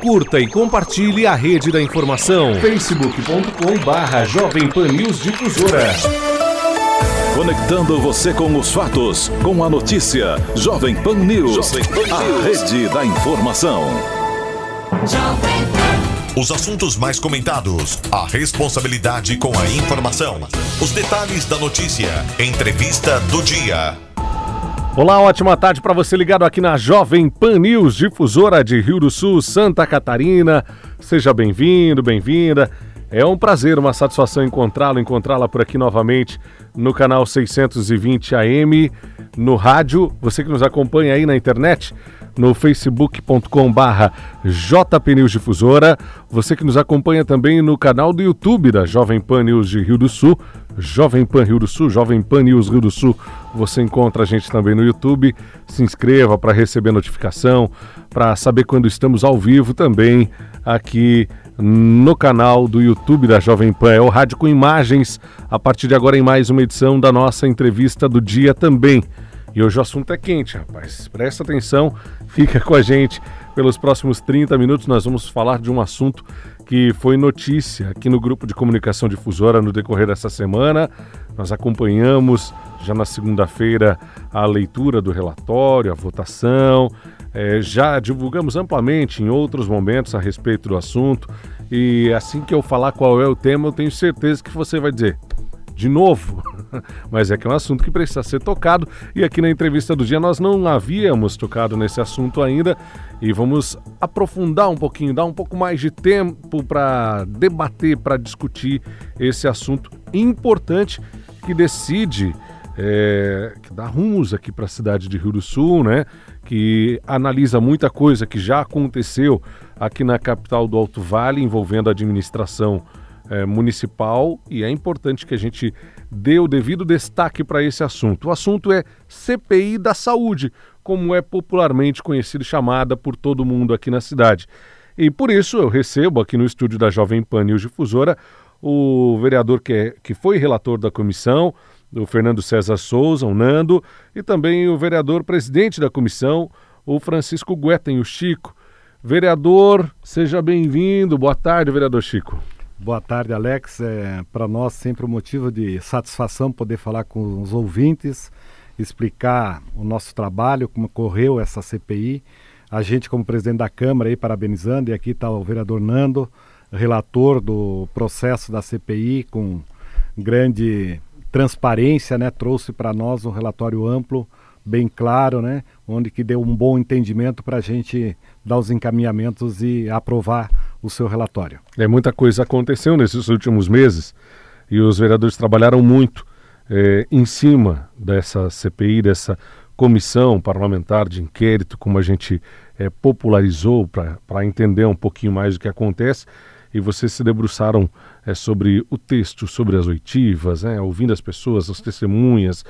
Curta e compartilhe a rede da informação. facebook.com barra Jovem Pan News Difusora. Conectando você com os fatos, com a notícia. Jovem Pan News, Jovem Pan a rede da informação. Os assuntos mais comentados, a responsabilidade com a informação, os detalhes da notícia, entrevista do dia. Olá, ótima tarde para você ligado aqui na Jovem Pan News, difusora de Rio do Sul, Santa Catarina. Seja bem-vindo, bem-vinda. É um prazer, uma satisfação encontrá-lo, encontrá-la por aqui novamente no canal 620 AM, no rádio. Você que nos acompanha aí na internet, no facebook.com barra Difusora. Você que nos acompanha também no canal do YouTube da Jovem Pan News de Rio do Sul, Jovem Pan Rio do Sul, Jovem Pan News Rio do Sul. Você encontra a gente também no YouTube. Se inscreva para receber notificação, para saber quando estamos ao vivo também aqui no canal do YouTube da Jovem Pan. É o Rádio com Imagens, a partir de agora em mais uma edição da nossa entrevista do dia também. E hoje o assunto é quente, rapaz. Presta atenção, fica com a gente. Pelos próximos 30 minutos nós vamos falar de um assunto que foi notícia aqui no grupo de comunicação difusora no decorrer dessa semana. Nós acompanhamos já na segunda-feira a leitura do relatório, a votação. É, já divulgamos amplamente em outros momentos a respeito do assunto. E assim que eu falar qual é o tema, eu tenho certeza que você vai dizer: de novo. Mas é que é um assunto que precisa ser tocado e aqui na entrevista do dia nós não havíamos tocado nesse assunto ainda e vamos aprofundar um pouquinho, dar um pouco mais de tempo para debater, para discutir esse assunto importante que decide, é, que dá rumos aqui para a cidade de Rio do Sul, né? Que analisa muita coisa que já aconteceu aqui na capital do Alto Vale envolvendo a administração é, municipal e é importante que a gente dê o devido destaque para esse assunto. O assunto é CPI da saúde, como é popularmente conhecido e chamada por todo mundo aqui na cidade. E por isso eu recebo aqui no estúdio da Jovem Pan News Difusora o vereador que, é, que foi relator da comissão, o Fernando César Souza, o Nando, e também o vereador presidente da comissão, o Francisco Guetem, o Chico. Vereador, seja bem-vindo. Boa tarde, vereador Chico. Boa tarde, Alex. É para nós sempre um motivo de satisfação poder falar com os ouvintes, explicar o nosso trabalho, como correu essa CPI. A gente, como presidente da Câmara, aí parabenizando, e aqui está o vereador Nando, relator do processo da CPI, com grande transparência, né? Trouxe para nós um relatório amplo, bem claro, né? Onde que deu um bom entendimento para a gente dar os encaminhamentos e aprovar o seu relatório. É, muita coisa aconteceu nesses últimos meses e os vereadores trabalharam muito é, em cima dessa CPI, dessa comissão parlamentar de inquérito, como a gente é, popularizou para entender um pouquinho mais o que acontece. E vocês se debruçaram é, sobre o texto, sobre as oitivas, né, ouvindo as pessoas, as testemunhas,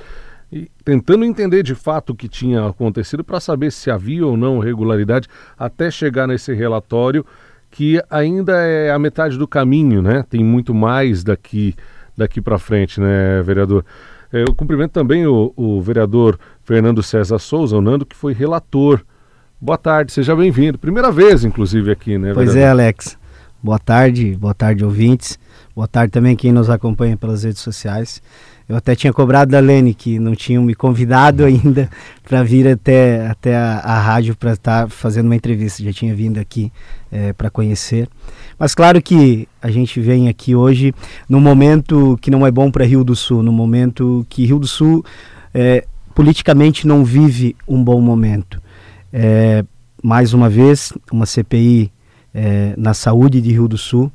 e tentando entender de fato o que tinha acontecido para saber se havia ou não regularidade até chegar nesse relatório que ainda é a metade do caminho, né? Tem muito mais daqui daqui para frente, né, vereador? É, eu cumprimento também o, o, vereador Fernando César Souza, o Nando, que foi relator. Boa tarde, seja bem-vindo. Primeira vez, inclusive, aqui, né? Pois vereador? é, Alex. Boa tarde, boa tarde, ouvintes. Boa tarde também quem nos acompanha pelas redes sociais. Eu até tinha cobrado da Lene, que não tinham me convidado ainda para vir até, até a, a rádio para estar tá fazendo uma entrevista. Já tinha vindo aqui é, para conhecer. Mas claro que a gente vem aqui hoje num momento que não é bom para Rio do Sul, num momento que Rio do Sul é, politicamente não vive um bom momento. É, mais uma vez, uma CPI é, na saúde de Rio do Sul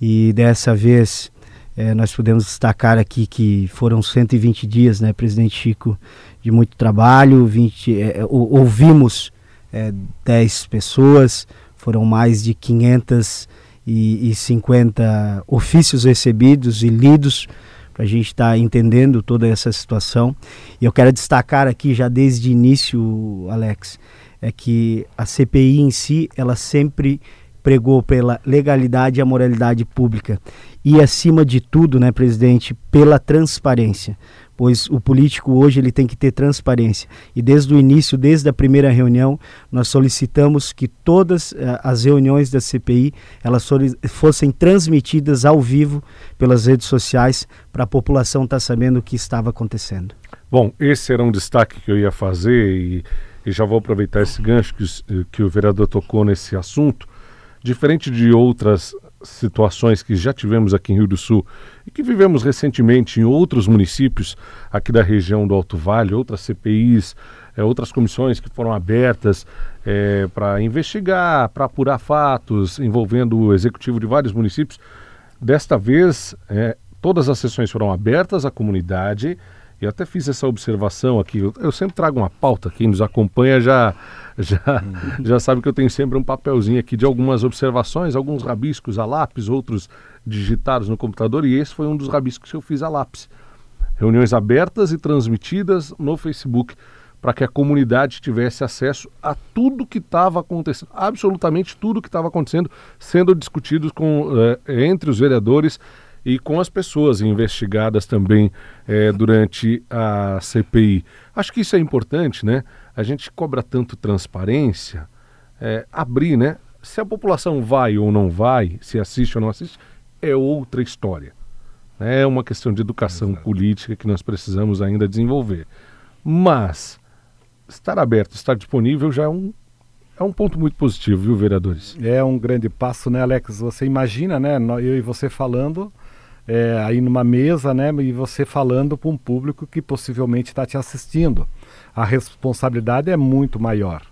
e dessa vez é, nós podemos destacar aqui que foram 120 dias, né, presidente Chico, de muito trabalho. 20, é, ouvimos é, 10 pessoas, foram mais de 550 ofícios recebidos e lidos para a gente estar tá entendendo toda essa situação. E eu quero destacar aqui já desde o início, Alex, é que a CPI em si, ela sempre pregou pela legalidade e a moralidade pública e acima de tudo, né, presidente, pela transparência, pois o político hoje ele tem que ter transparência. E desde o início, desde a primeira reunião, nós solicitamos que todas uh, as reuniões da CPI elas fossem transmitidas ao vivo pelas redes sociais para a população estar tá sabendo o que estava acontecendo. Bom, esse era um destaque que eu ia fazer e, e já vou aproveitar esse gancho que, que o vereador tocou nesse assunto. Diferente de outras situações que já tivemos aqui em Rio do Sul e que vivemos recentemente em outros municípios aqui da região do Alto Vale, outras CPIs, é, outras comissões que foram abertas é, para investigar, para apurar fatos envolvendo o executivo de vários municípios. Desta vez, é, todas as sessões foram abertas à comunidade eu até fiz essa observação aqui. Eu, eu, sempre trago uma pauta. Quem nos acompanha já, já, uhum. já sabe que eu tenho sempre um papelzinho aqui de algumas observações, alguns rabiscos a lápis, outros digitados no computador. E esse foi um dos rabiscos que eu fiz a lápis. Reuniões abertas e transmitidas no Facebook para que a comunidade tivesse acesso a tudo que estava acontecendo, absolutamente tudo que estava acontecendo, sendo discutido com, eh, entre os vereadores e com as pessoas investigadas também é, durante a CPI. Acho que isso é importante, né? A gente cobra tanto transparência, é, abrir, né? Se a população vai ou não vai, se assiste ou não assiste, é outra história. É uma questão de educação Exato. política que nós precisamos ainda desenvolver. Mas estar aberto, estar disponível já é um, é um ponto muito positivo, viu, vereadores? É um grande passo, né, Alex? Você imagina, né? Eu e você falando é, aí numa mesa, né, e você falando para um público que possivelmente está te assistindo. A responsabilidade é muito maior.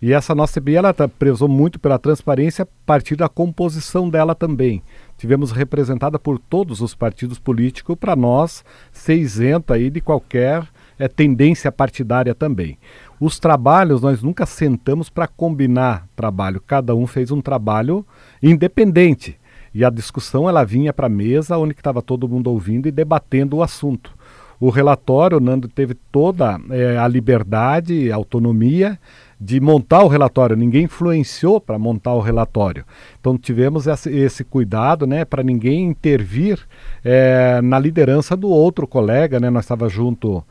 E essa nossa CPI ela tá, prezou muito pela transparência a partir da composição dela também. Tivemos representada por todos os partidos políticos para nós ser isenta aí de qualquer é, tendência partidária também. Os trabalhos nós nunca sentamos para combinar trabalho. Cada um fez um trabalho independente. E a discussão ela vinha para a mesa onde estava todo mundo ouvindo e debatendo o assunto. O relatório, o Nando teve toda é, a liberdade, autonomia de montar o relatório. Ninguém influenciou para montar o relatório. Então tivemos esse, esse cuidado, né, para ninguém intervir é, na liderança do outro colega, né? Nós estava junto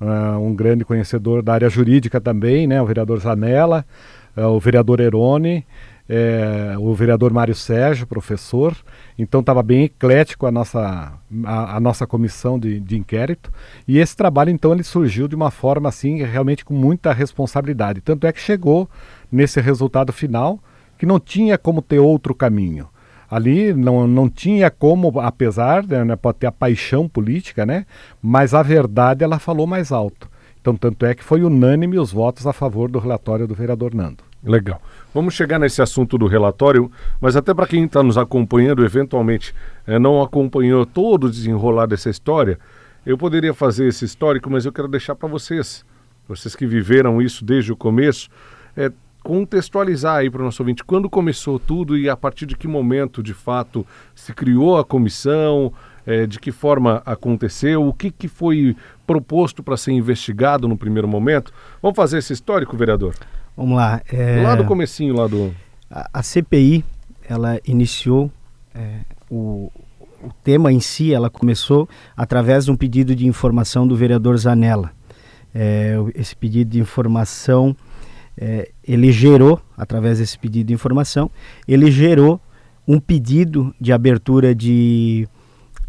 uh, um grande conhecedor da área jurídica também, né, o vereador Zanella, uh, o vereador Erone é, o vereador Mário Sérgio, professor, então estava bem eclético a nossa, a, a, nossa comissão de, de inquérito, e esse trabalho então ele surgiu de uma forma assim, realmente com muita responsabilidade, tanto é que chegou nesse resultado final que não tinha como ter outro caminho. Ali não, não tinha como, apesar, né, pode ter a paixão política, né, mas a verdade ela falou mais alto. Então, tanto é que foi unânime os votos a favor do relatório do vereador Nando. Legal. Vamos chegar nesse assunto do relatório, mas até para quem está nos acompanhando, eventualmente é, não acompanhou todo o desenrolar dessa história, eu poderia fazer esse histórico, mas eu quero deixar para vocês, vocês que viveram isso desde o começo, é, contextualizar aí para o nosso ouvinte quando começou tudo e a partir de que momento, de fato, se criou a comissão, é, de que forma aconteceu, o que, que foi proposto para ser investigado no primeiro momento. Vamos fazer esse histórico, vereador? Vamos lá. É... Lá do comecinho, lá do... A, a CPI, ela iniciou é, o, o tema em si, ela começou através de um pedido de informação do vereador Zanella. É, esse pedido de informação, é, ele gerou, através desse pedido de informação, ele gerou um pedido de abertura de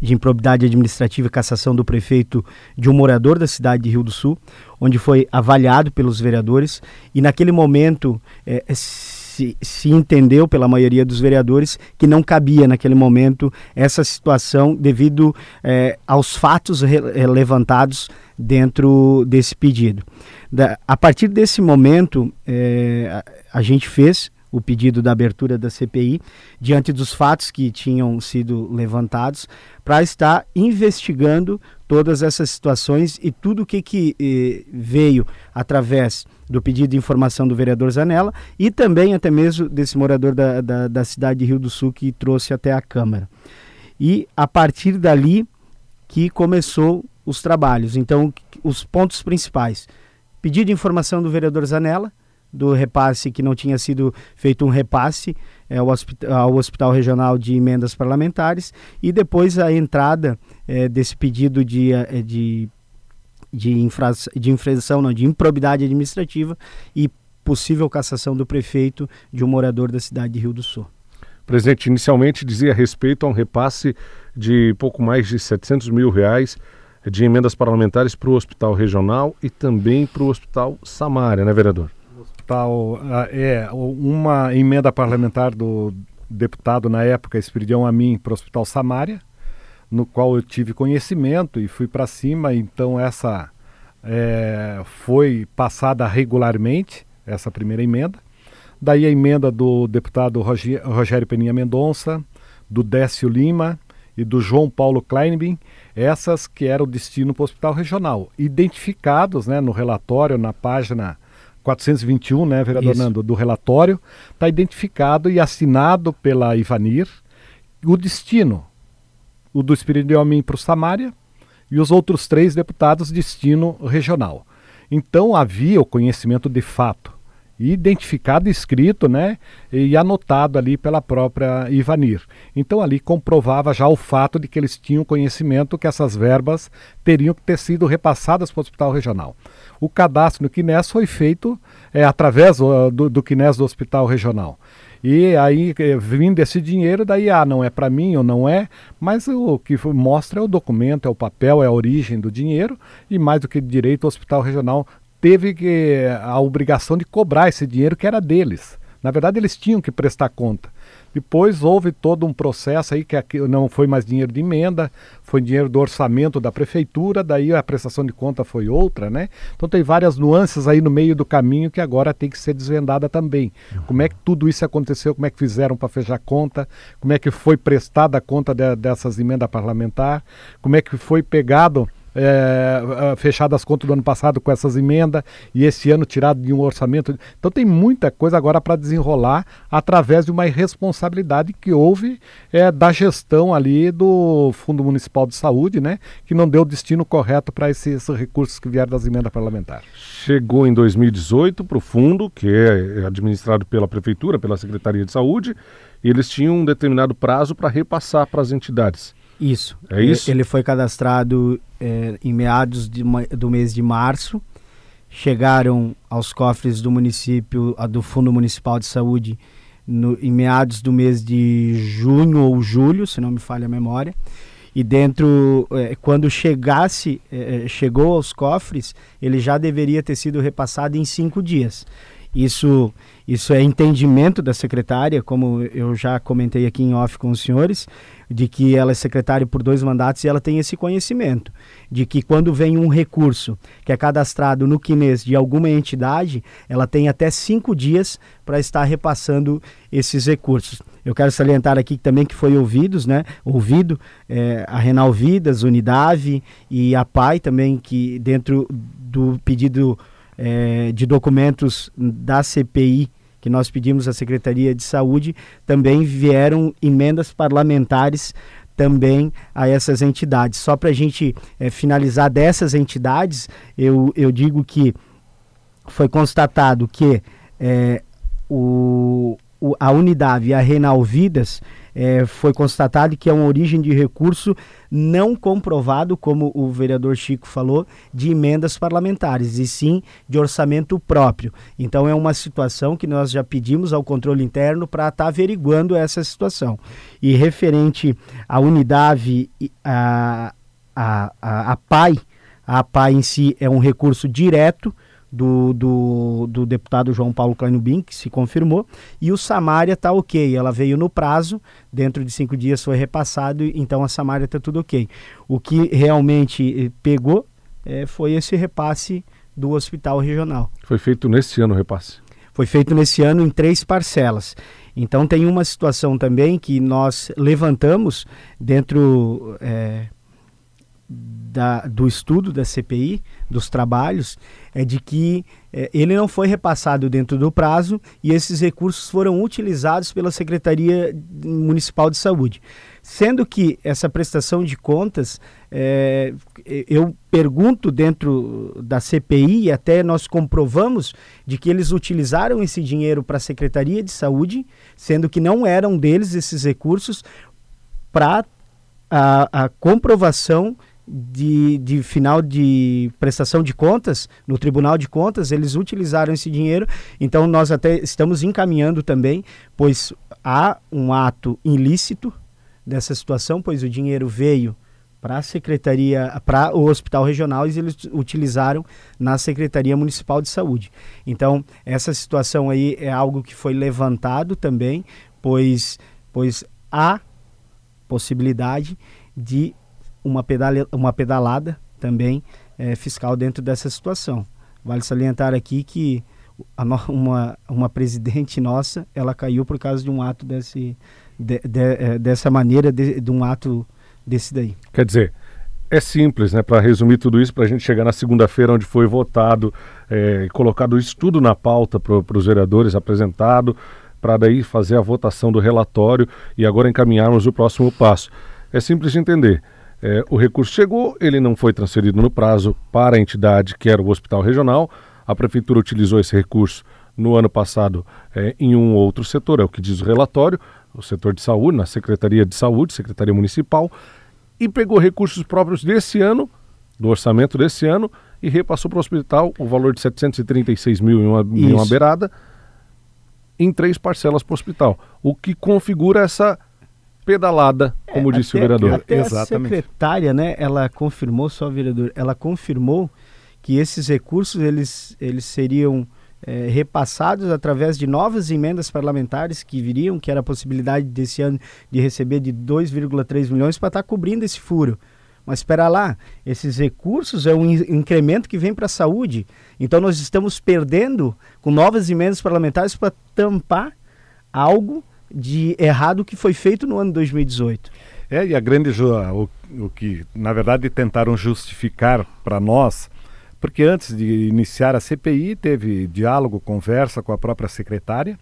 de improbidade administrativa e cassação do prefeito de um morador da cidade de Rio do Sul, onde foi avaliado pelos vereadores e naquele momento é, se, se, entendeu pela maioria dos vereadores que não cabia naquele momento essa situação devido é, aos fatos re levantados dentro desse pedido. Da, a partir desse momento, é, a, a gente fez o pedido da abertura da CPI, diante dos fatos que tinham sido levantados, para estar investigando todas essas situações e tudo o que, que eh, veio através do pedido de informação do vereador Zanella e também até mesmo desse morador da, da, da cidade de Rio do Sul que trouxe até a Câmara. E a partir dali que começou os trabalhos. Então, os pontos principais. Pedido de informação do vereador Zanella, do repasse que não tinha sido feito um repasse é, ao, hospital, ao Hospital Regional de Emendas Parlamentares e depois a entrada é, desse pedido de, é, de de, infra, de infração, não, de improbidade administrativa e possível cassação do prefeito de um morador da cidade de Rio do Sul. Presidente, inicialmente dizia respeito a um repasse de pouco mais de 700 mil reais de emendas parlamentares para o Hospital Regional e também para o Hospital Samária, né, vereador? Ah, é, uma emenda parlamentar do deputado na época, Espiridião a mim, para o Hospital Samária, no qual eu tive conhecimento e fui para cima, então essa é, foi passada regularmente, essa primeira emenda. Daí a emenda do deputado Rogério Peninha Mendonça, do Décio Lima e do João Paulo Kleinbin, essas que eram o destino para o hospital regional, identificados né, no relatório, na página 421, né, vereador Isso. Nando, do relatório, está identificado e assinado pela Ivanir o destino, o do Espírito de Homem para o Samária e os outros três deputados destino regional. Então havia o conhecimento de fato identificado, escrito, né, e anotado ali pela própria Ivanir. Então ali comprovava já o fato de que eles tinham conhecimento que essas verbas teriam que ter sido repassadas para o hospital regional. O cadastro no Quines foi feito é, através do, do Quines do hospital regional. E aí, eh, vindo esse dinheiro, daí, ah, não é para mim ou não é, mas o que mostra é o documento, é o papel, é a origem do dinheiro, e mais do que direito, o Hospital Regional teve que, a obrigação de cobrar esse dinheiro que era deles. Na verdade, eles tinham que prestar conta. Depois houve todo um processo aí que não foi mais dinheiro de emenda, foi dinheiro do orçamento da prefeitura, daí a prestação de conta foi outra, né? Então tem várias nuances aí no meio do caminho que agora tem que ser desvendada também. Como é que tudo isso aconteceu, como é que fizeram para fechar conta, como é que foi prestada a conta de, dessas emendas parlamentar, como é que foi pegado é, é, fechado as contas do ano passado com essas emendas e esse ano tirado de um orçamento. Então tem muita coisa agora para desenrolar através de uma irresponsabilidade que houve é, da gestão ali do Fundo Municipal de Saúde, né, que não deu o destino correto para esses recursos que vieram das emendas parlamentares. Chegou em 2018 para o fundo, que é administrado pela Prefeitura, pela Secretaria de Saúde, e eles tinham um determinado prazo para repassar para as entidades. Isso. É isso? Ele foi cadastrado é, em meados de, do mês de março. Chegaram aos cofres do município, do Fundo Municipal de Saúde, no, em meados do mês de junho ou julho, se não me falha a memória. E dentro, é, quando chegasse, é, é chegou aos cofres, ele já deveria ter sido repassado em cinco dias. Isso, isso é entendimento da secretária, como eu já comentei aqui em off com os senhores, de que ela é secretária por dois mandatos e ela tem esse conhecimento de que quando vem um recurso que é cadastrado no Quines de alguma entidade, ela tem até cinco dias para estar repassando esses recursos. Eu quero salientar aqui também que foi ouvidos, né, ouvido é, a Renal Vidas, Unidade e a PAI também, que dentro do pedido é, de documentos da CPI que nós pedimos à Secretaria de Saúde, também vieram emendas parlamentares também a essas entidades. Só para a gente é, finalizar dessas entidades, eu, eu digo que foi constatado que é, o, a Unidade e a Renal Vidas é, foi constatado que é uma origem de recurso não comprovado, como o vereador Chico falou, de emendas parlamentares, e sim de orçamento próprio. Então é uma situação que nós já pedimos ao controle interno para estar tá averiguando essa situação. E referente à unidade, a, a, a, a PAI, a PAI em si é um recurso direto do, do, do deputado João Paulo Kleinubin, que se confirmou, e o Samária está ok. Ela veio no prazo, dentro de cinco dias foi repassado, então a Samária está tudo ok. O que realmente eh, pegou é, foi esse repasse do hospital regional. Foi feito nesse ano o repasse? Foi feito nesse ano em três parcelas. Então tem uma situação também que nós levantamos dentro é, da, do estudo da CPI, dos trabalhos, é de que é, ele não foi repassado dentro do prazo e esses recursos foram utilizados pela Secretaria Municipal de Saúde. Sendo que essa prestação de contas, é, eu pergunto dentro da CPI, e até nós comprovamos de que eles utilizaram esse dinheiro para a Secretaria de Saúde, sendo que não eram deles esses recursos, para a, a comprovação de, de final de prestação de contas, no Tribunal de Contas, eles utilizaram esse dinheiro. Então, nós até estamos encaminhando também, pois há um ato ilícito dessa situação, pois o dinheiro veio para a secretaria, para o hospital regional e eles utilizaram na secretaria municipal de saúde. Então essa situação aí é algo que foi levantado também, pois pois há possibilidade de uma, pedale, uma pedalada também é, fiscal dentro dessa situação. Vale salientar aqui que no, uma, uma presidente nossa, ela caiu por causa de um ato desse, de, de, é, dessa maneira, de, de um ato desse daí. Quer dizer, é simples, né? Para resumir tudo isso, para a gente chegar na segunda-feira, onde foi votado e é, colocado isso tudo na pauta para os vereadores, apresentado, para daí fazer a votação do relatório e agora encaminharmos o próximo passo. É simples de entender. É, o recurso chegou, ele não foi transferido no prazo para a entidade que era o hospital regional. A prefeitura utilizou esse recurso no ano passado é, em um outro setor, é o que diz o relatório, o setor de saúde, na Secretaria de Saúde, Secretaria Municipal, e pegou recursos próprios desse ano, do orçamento desse ano, e repassou para o hospital o valor de 736 mil em uma, em uma beirada, em três parcelas para o hospital, o que configura essa pedalada, como é, disse até, o vereador. Até Exatamente. a secretária, né, ela confirmou, só vereador, ela confirmou que esses recursos eles, eles seriam é, repassados através de novas emendas parlamentares que viriam, que era a possibilidade desse ano de receber de 2,3 milhões para estar tá cobrindo esse furo. Mas espera lá, esses recursos é um incremento que vem para a saúde. Então nós estamos perdendo com novas emendas parlamentares para tampar algo de errado que foi feito no ano 2018. É, e a grande o, o que na verdade tentaram justificar para nós porque antes de iniciar a CPI teve diálogo, conversa com a própria secretária,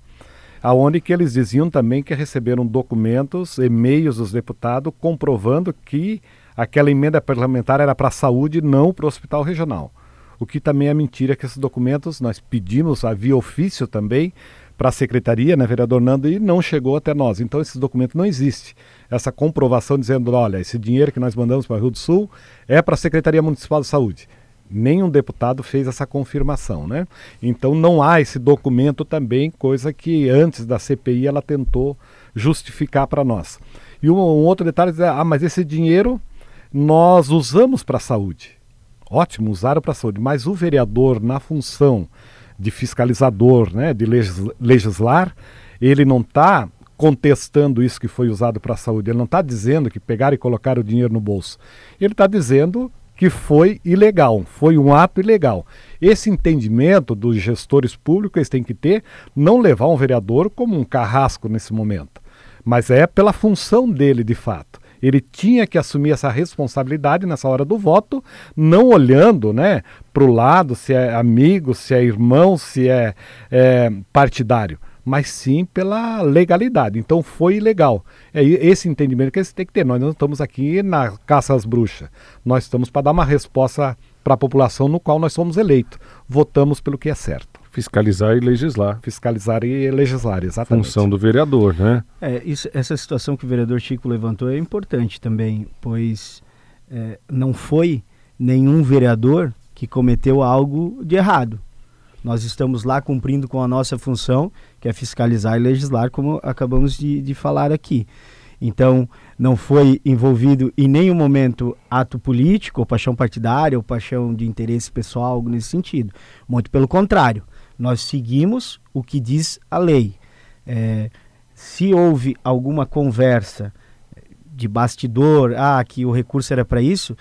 aonde que eles diziam também que receberam documentos, e-mails dos deputados comprovando que aquela emenda parlamentar era para a saúde, não para o hospital regional. O que também é mentira que esses documentos nós pedimos via ofício também para a secretaria, né, vereador Nando, e não chegou até nós. Então esse documento não existe. Essa comprovação dizendo, olha, esse dinheiro que nós mandamos para o Rio do Sul é para a Secretaria Municipal de Saúde nenhum deputado fez essa confirmação, né? Então não há esse documento também, coisa que antes da CPI ela tentou justificar para nós. E um, um, outro detalhe é, ah, mas esse dinheiro nós usamos para a saúde. Ótimo, usaram para a saúde, mas o vereador na função de fiscalizador, né, de legislar, ele não está contestando isso que foi usado para a saúde. Ele não está dizendo que pegaram e colocaram o dinheiro no bolso. Ele está dizendo que foi ilegal, foi um ato ilegal. Esse entendimento dos gestores públicos eles têm que ter, não levar um vereador como um carrasco nesse momento, mas é pela função dele de fato. Ele tinha que assumir essa responsabilidade nessa hora do voto, não olhando né, para o lado se é amigo, se é irmão, se é, é partidário mas sim pela legalidade. Então foi ilegal. É esse entendimento que você tem que ter. Nós não estamos aqui na caça às bruxas. Nós estamos para dar uma resposta para a população no qual nós somos eleitos. Votamos pelo que é certo. Fiscalizar e legislar. Fiscalizar e legislar, exatamente. Função do vereador, né? É, isso, essa situação que o vereador Chico levantou é importante também, pois é, não foi nenhum vereador que cometeu algo de errado. Nós estamos lá cumprindo com a nossa função, que é fiscalizar e legislar, como acabamos de, de falar aqui. Então, não foi envolvido em nenhum momento ato político, ou paixão partidária, ou paixão de interesse pessoal, algo nesse sentido. Muito pelo contrário, nós seguimos o que diz a lei. É, se houve alguma conversa de bastidor, ah, que o recurso era para isso,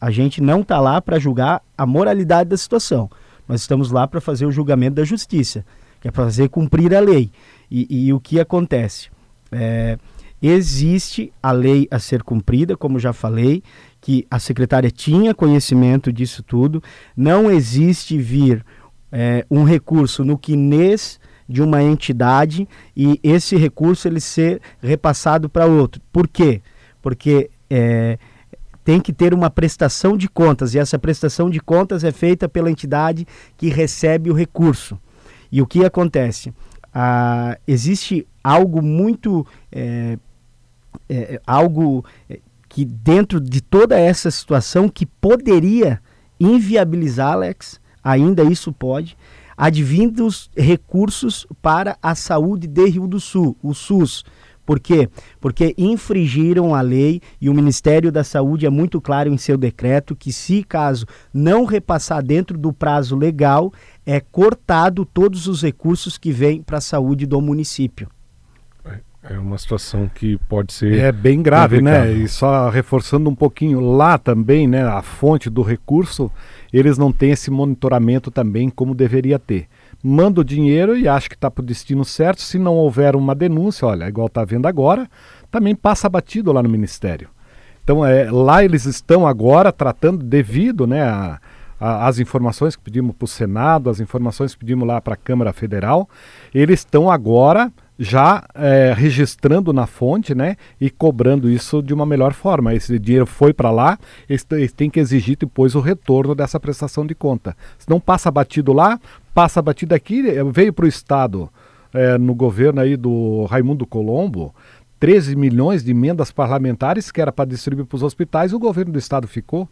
a gente não está lá para julgar a moralidade da situação. Nós estamos lá para fazer o julgamento da justiça, que é para fazer cumprir a lei. E, e o que acontece? É, existe a lei a ser cumprida, como já falei, que a secretária tinha conhecimento disso tudo. Não existe vir é, um recurso no quinês de uma entidade e esse recurso ele ser repassado para outro. Por quê? Porque é, tem que ter uma prestação de contas e essa prestação de contas é feita pela entidade que recebe o recurso. E o que acontece? Ah, existe algo muito. É, é, algo que dentro de toda essa situação que poderia inviabilizar, Alex, ainda isso pode, advindos recursos para a saúde de Rio do Sul, o SUS. Por quê? Porque infringiram a lei e o Ministério da Saúde é muito claro em seu decreto que se caso não repassar dentro do prazo legal, é cortado todos os recursos que vêm para a saúde do município. É uma situação que pode ser. É bem grave, né? E só reforçando um pouquinho, lá também, né? A fonte do recurso, eles não têm esse monitoramento também como deveria ter. Manda o dinheiro e acha que está para o destino certo. Se não houver uma denúncia, olha, igual está vendo agora, também passa batido lá no Ministério. Então, é, lá eles estão agora tratando, devido né, a, a, as informações que pedimos para o Senado, as informações que pedimos lá para a Câmara Federal, eles estão agora já é, registrando na fonte, né, e cobrando isso de uma melhor forma. Esse dinheiro foi para lá, eles, têm que exigir depois o retorno dessa prestação de conta. Se não passa batido lá, passa batido aqui, é, veio para o Estado, é, no governo aí do Raimundo Colombo, 13 milhões de emendas parlamentares que era para distribuir para os hospitais, o governo do Estado ficou.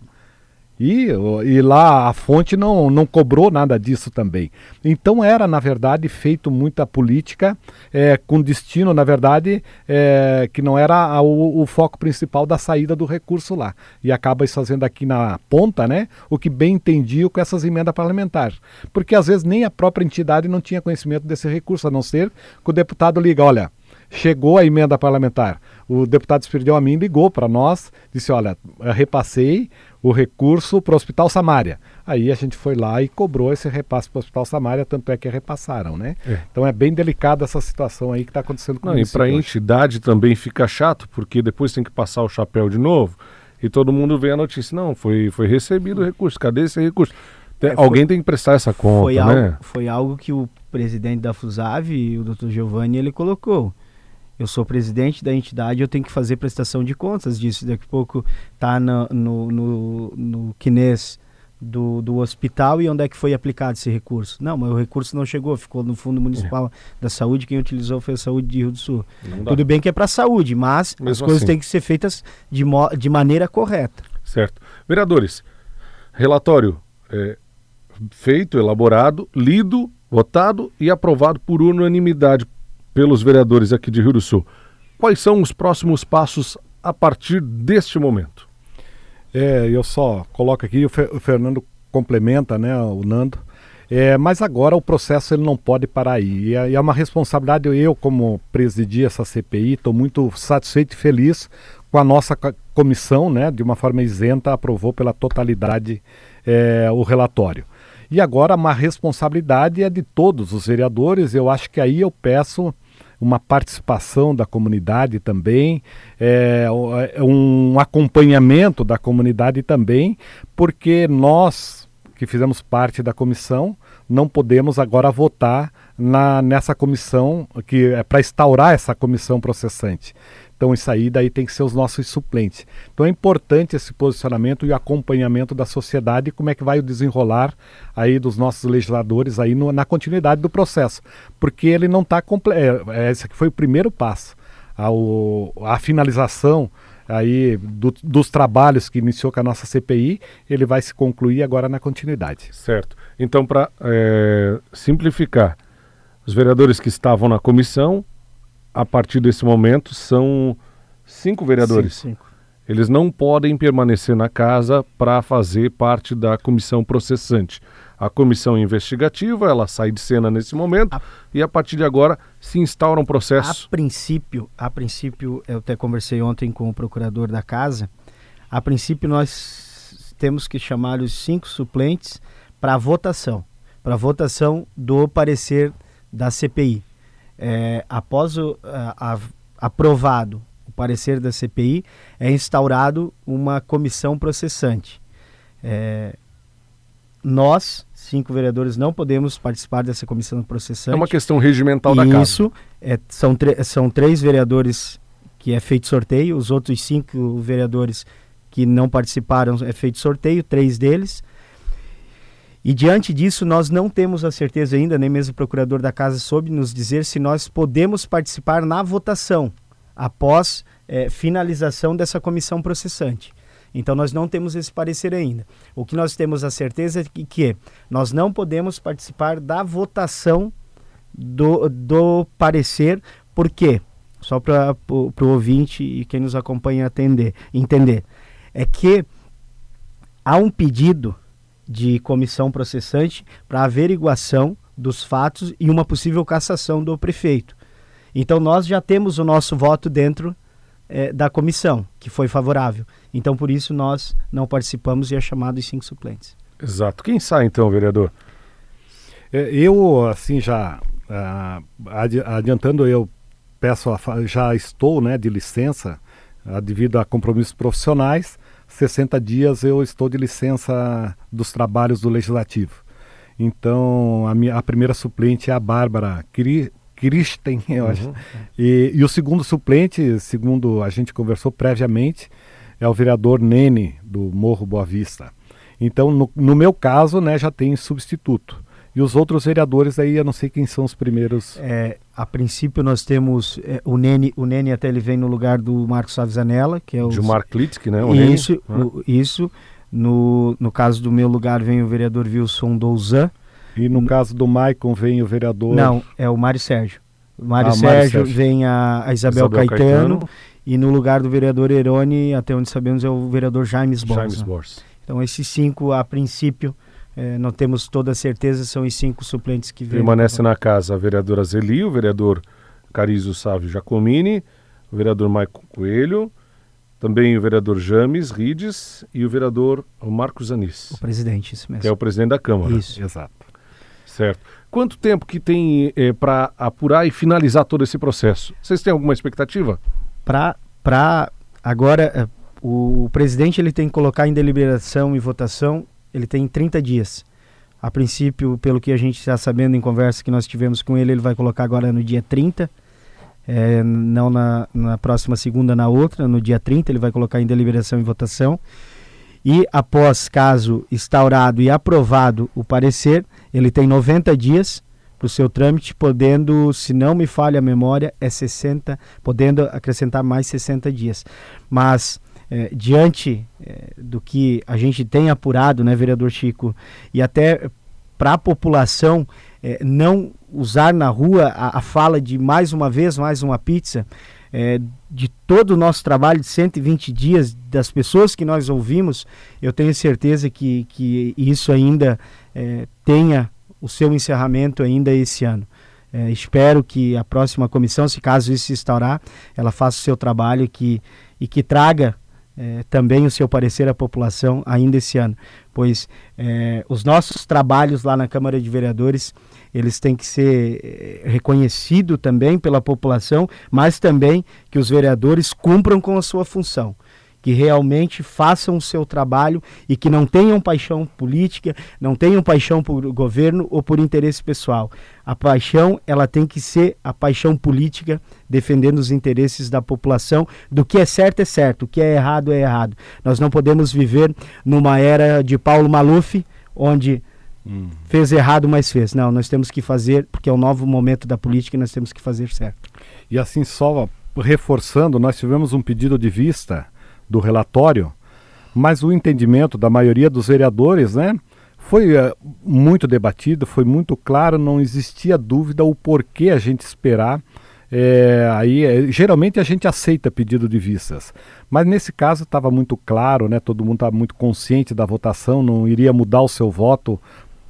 E, e lá a fonte não, não cobrou nada disso também. Então era, na verdade, feito muita política é, com destino, na verdade, é, que não era a, o, o, foco principal da saída do recurso lá. E acaba fazendo aqui na ponta, né, o que bem entendia com essas emendas parlamentares. Porque às vezes nem a própria entidade não tinha conhecimento desse recurso, a não ser que o deputado liga, olha, chegou a emenda parlamentar. O deputado Espiridão Amin ligou para nós, disse, olha, repassei, o recurso para o Hospital Samária. Aí a gente foi lá e cobrou esse repasse para o Hospital Samária, tanto é que repassaram, né? É. Então é bem delicada essa situação aí que está acontecendo com Não, E para a entidade também fica chato, porque depois tem que passar o chapéu de novo e todo mundo vê a notícia. Não, foi, foi recebido o recurso, cadê esse recurso? Tem, é, Alguém tem que prestar essa conta, foi né? Algo, foi algo que o presidente da FUSAV, o Dr. Giovanni, ele colocou eu sou presidente da entidade, eu tenho que fazer prestação de contas disso. Daqui a pouco tá no, no, no, no quinês do, do hospital e onde é que foi aplicado esse recurso. Não, mas o recurso não chegou, ficou no Fundo Municipal é. da Saúde, quem utilizou foi a Saúde de Rio do Sul. Tudo bem que é para a saúde, mas Mesmo as coisas assim. têm que ser feitas de, de maneira correta. Certo. Vereadores, relatório é, feito, elaborado, lido, votado e aprovado por unanimidade pelos vereadores aqui de Rio do Sul. Quais são os próximos passos a partir deste momento? É, eu só coloco aqui, o, Fe, o Fernando complementa, né, o Nando. É, mas agora o processo ele não pode parar aí. E é, é uma responsabilidade, eu como presidi essa CPI, estou muito satisfeito e feliz com a nossa comissão, né, de uma forma isenta, aprovou pela totalidade é, o relatório. E agora uma responsabilidade é de todos os vereadores. Eu acho que aí eu peço uma participação da comunidade também, é, é, um acompanhamento da comunidade também, porque nós que fizemos parte da comissão não podemos agora votar na, nessa comissão que é para instaurar essa comissão processante. Então isso aí daí tem que ser os nossos suplentes. Então é importante esse posicionamento e acompanhamento da sociedade e como é que vai o desenrolar aí dos nossos legisladores aí no, na continuidade do processo, porque ele não está completo. É, é, esse aqui foi o primeiro passo, a finalização aí do, dos trabalhos que iniciou com a nossa CPI, ele vai se concluir agora na continuidade. Certo. Então para é, simplificar, os vereadores que estavam na comissão a partir desse momento, são cinco vereadores. Sim, cinco. Eles não podem permanecer na casa para fazer parte da comissão processante. A comissão investigativa, ela sai de cena nesse momento a... e a partir de agora se instaura um processo. A princípio, a princípio, eu até conversei ontem com o procurador da casa. A princípio, nós temos que chamar os cinco suplentes para votação, para votação do parecer da CPI é, após o, a, a, aprovado o parecer da CPI, é instaurado uma comissão processante. É, nós, cinco vereadores, não podemos participar dessa comissão processante. É uma questão regimental da Casa. Isso, é, são, são três vereadores que é feito sorteio, os outros cinco vereadores que não participaram é feito sorteio, três deles. E diante disso, nós não temos a certeza ainda, nem mesmo o procurador da casa soube nos dizer se nós podemos participar na votação após é, finalização dessa comissão processante. Então nós não temos esse parecer ainda. O que nós temos a certeza é que, que nós não podemos participar da votação do, do parecer, por quê? Só para o ouvinte e quem nos acompanha atender, entender. É que há um pedido de comissão processante para averiguação dos fatos e uma possível cassação do prefeito. Então nós já temos o nosso voto dentro é, da comissão, que foi favorável. Então por isso nós não participamos e é chamado os cinco suplentes. Exato. Quem sai então, vereador? É, eu, assim, já uh, adiantando, eu peço, a, já estou né, de licença uh, devido a compromissos profissionais. 60 dias eu estou de licença dos trabalhos do Legislativo. Então, a, minha, a primeira suplente é a Bárbara Christen, eu acho. Uhum. E, e, o segundo suplente, segundo a gente conversou previamente, é o vereador Nene, do Morro Boa Vista. Então, no, no meu caso, né, já tem substituto. E os outros vereadores aí, eu não sei quem são os primeiros. É, a princípio nós temos é, o Nene, o Nene até ele vem no lugar do Marcos Savizanella, que é o Gilmar Klitschk, né? O isso, Nene. O, isso. No, no caso do meu lugar vem o vereador Wilson Douzan. E no, no caso do Maicon vem o vereador Não, é o Mário Sérgio. O Mário, ah, Sérgio, Sérgio, vem a, a Isabel, Isabel Caetano, Caetano, e no lugar do vereador Erone, até onde sabemos, é o vereador James Borges. James Borges. Então esses cinco, a princípio, é, não temos toda a certeza, são os cinco suplentes que vêm. Permanece na casa a vereadora Zeli, o vereador Carizo Sávio Giacomini, o vereador Maicon Coelho, também o vereador James Rides e o vereador Marcos Anis. O presidente, isso mesmo. Que é o presidente da Câmara. Isso. Exato. Certo. Quanto tempo que tem é, para apurar e finalizar todo esse processo? Vocês têm alguma expectativa? Para agora, é, o presidente ele tem que colocar em deliberação e votação ele tem 30 dias. A princípio, pelo que a gente está sabendo em conversa que nós tivemos com ele, ele vai colocar agora no dia 30, é, não na, na próxima segunda, na outra, no dia 30, ele vai colocar em deliberação e votação. E após caso instaurado e aprovado o parecer, ele tem 90 dias para o seu trâmite, podendo, se não me falha a memória, é 60, podendo acrescentar mais 60 dias. Mas é, diante é, do que a gente tem apurado, né, vereador Chico, e até para a população é, não usar na rua a, a, fala de mais uma vez, mais uma pizza, é, de todo o nosso trabalho de 120 dias, das pessoas que nós ouvimos, eu tenho certeza que, que isso ainda é, tenha o seu encerramento ainda esse ano. É, espero que a próxima comissão, se caso isso se instaurar, ela faça o seu trabalho que, e que traga é, também o seu parecer à população ainda esse ano, pois é, os nossos trabalhos lá na Câmara de Vereadores eles têm que ser é, reconhecidos também pela população, mas também que os vereadores cumpram com a sua função que realmente façam o seu trabalho e que não tenham paixão política, não tenham paixão por governo ou por interesse pessoal. A paixão, ela tem que ser a paixão política, defendendo os interesses da população. Do que é certo é certo, o que é errado é errado. Nós não podemos viver numa era de Paulo Maluf, onde hum. fez errado, mas fez. Não, nós temos que fazer, porque é o um novo momento da política e nós temos que fazer certo. E assim, só reforçando, nós tivemos um pedido de vista do relatório, mas o entendimento da maioria dos vereadores, né, foi uh, muito debatido, foi muito claro, não existia dúvida o porquê a gente esperar. É, aí é, geralmente a gente aceita pedido de vistas, mas nesse caso estava muito claro, né? Todo mundo estava muito consciente da votação, não iria mudar o seu voto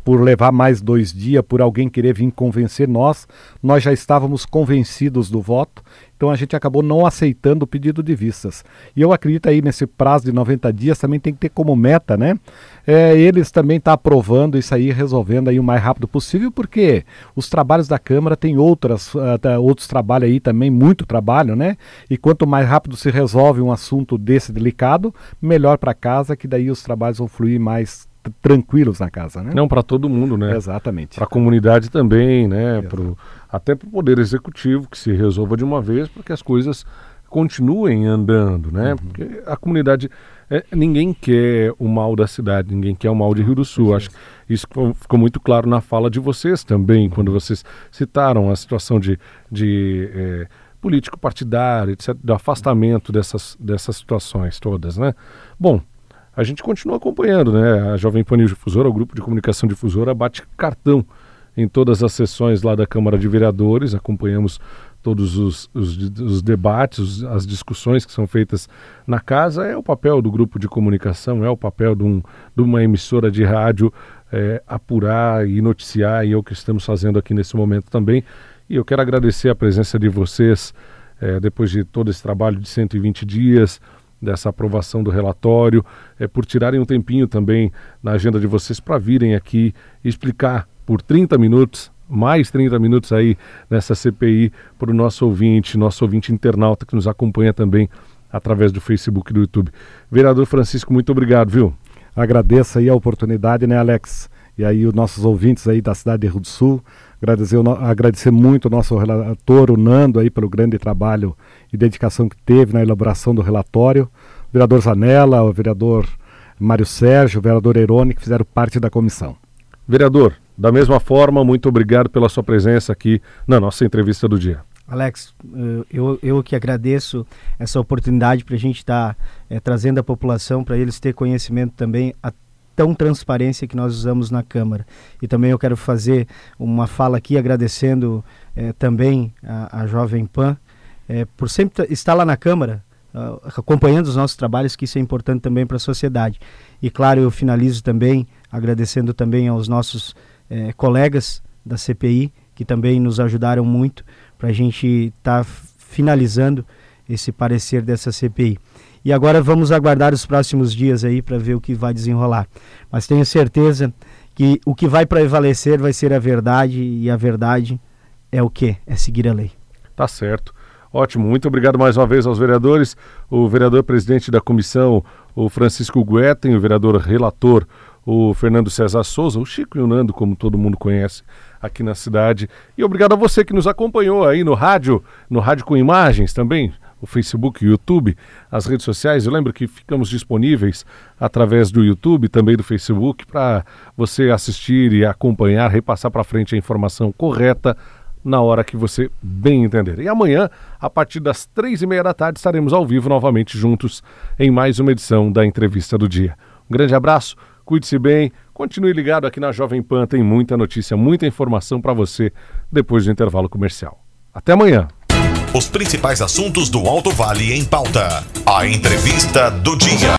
por levar mais dois dias, por alguém querer vir convencer nós, nós já estávamos convencidos do voto, então a gente acabou não aceitando o pedido de vistas. E eu acredito aí nesse prazo de 90 dias também tem que ter como meta, né? É, eles também estão tá aprovando isso aí, resolvendo aí o mais rápido possível, porque os trabalhos da Câmara tem outras, uh, outros trabalhos aí também, muito trabalho, né? E quanto mais rápido se resolve um assunto desse delicado, melhor para casa, que daí os trabalhos vão fluir mais tranquilos na casa, né? Não para todo mundo, né? Exatamente. Para a comunidade também, né? Pro, até para o poder executivo que se resolva de uma vez para que as coisas continuem andando, né? Uhum. Porque a comunidade é, ninguém quer o mal da cidade, ninguém quer o mal de Rio do Sul. Acho que isso ficou muito claro na fala de vocês também, quando vocês citaram a situação de, de é, político partidário, etc, do afastamento dessas, dessas situações todas, né? Bom, a gente continua acompanhando, né? A Jovem Pan News Difusora, o grupo de comunicação difusora, bate cartão em todas as sessões lá da Câmara de Vereadores, acompanhamos todos os, os, os debates, as discussões que são feitas na casa, é o papel do grupo de comunicação, é o papel de, um, de uma emissora de rádio é, apurar e noticiar, e é o que estamos fazendo aqui nesse momento também. E eu quero agradecer a presença de vocês, é, depois de todo esse trabalho de 120 dias, dessa aprovação do relatório, é, por tirarem um tempinho também na agenda de vocês para virem aqui explicar por 30 minutos mais 30 minutos aí nessa CPI para o nosso ouvinte, nosso ouvinte internauta que nos acompanha também através do Facebook e do YouTube. Vereador Francisco, muito obrigado, viu? Agradeço aí a oportunidade, né, Alex? E aí os nossos ouvintes aí da cidade de Rio do Sul, agradecer, agradecer muito o nosso relator, o Nando, aí pelo grande trabalho e dedicação que teve na elaboração do relatório, o vereador Zanella, o vereador Mário Sérgio, o vereador Erone, que fizeram parte da comissão. Vereador, da mesma forma, muito obrigado pela sua presença aqui na nossa entrevista do dia. Alex, eh, eu, eu que agradeço essa oportunidade para a gente estar tá, é, trazendo a população, para eles ter conhecimento também a tão transparência que nós usamos na Câmara. E também eu quero fazer uma fala aqui agradecendo é, também a, a, Jovem Pan é, por sempre estar lá na Câmara, uh, acompanhando os nossos trabalhos, que isso é importante também para a sociedade. E claro, eu finalizo também agradecendo também aos nossos é, colegas da CPI que também nos ajudaram muito para a gente estar tá finalizando esse parecer dessa CPI. E agora vamos aguardar os próximos dias aí para ver o que vai desenrolar. Mas tenho certeza que o que vai prevalecer vai ser a verdade e a verdade é o que? É seguir a lei. Tá certo. Ótimo, muito obrigado mais uma vez aos vereadores, o vereador presidente da comissão, o Francisco Guetem, o vereador relator, o Fernando César Souza, o Chico e o Nando, como todo mundo conhece aqui na cidade. E obrigado a você que nos acompanhou aí no rádio, no rádio com imagens também, o Facebook, o YouTube, as redes sociais. Eu lembro que ficamos disponíveis através do YouTube, também do Facebook, para você assistir e acompanhar, repassar para frente a informação correta na hora que você bem entender. E amanhã, a partir das três e meia da tarde, estaremos ao vivo novamente juntos em mais uma edição da Entrevista do Dia. Um grande abraço cuide-se bem, continue ligado aqui na Jovem Pan, tem muita notícia, muita informação para você depois do intervalo comercial. Até amanhã. Os principais assuntos do Alto Vale em pauta. A entrevista do dia.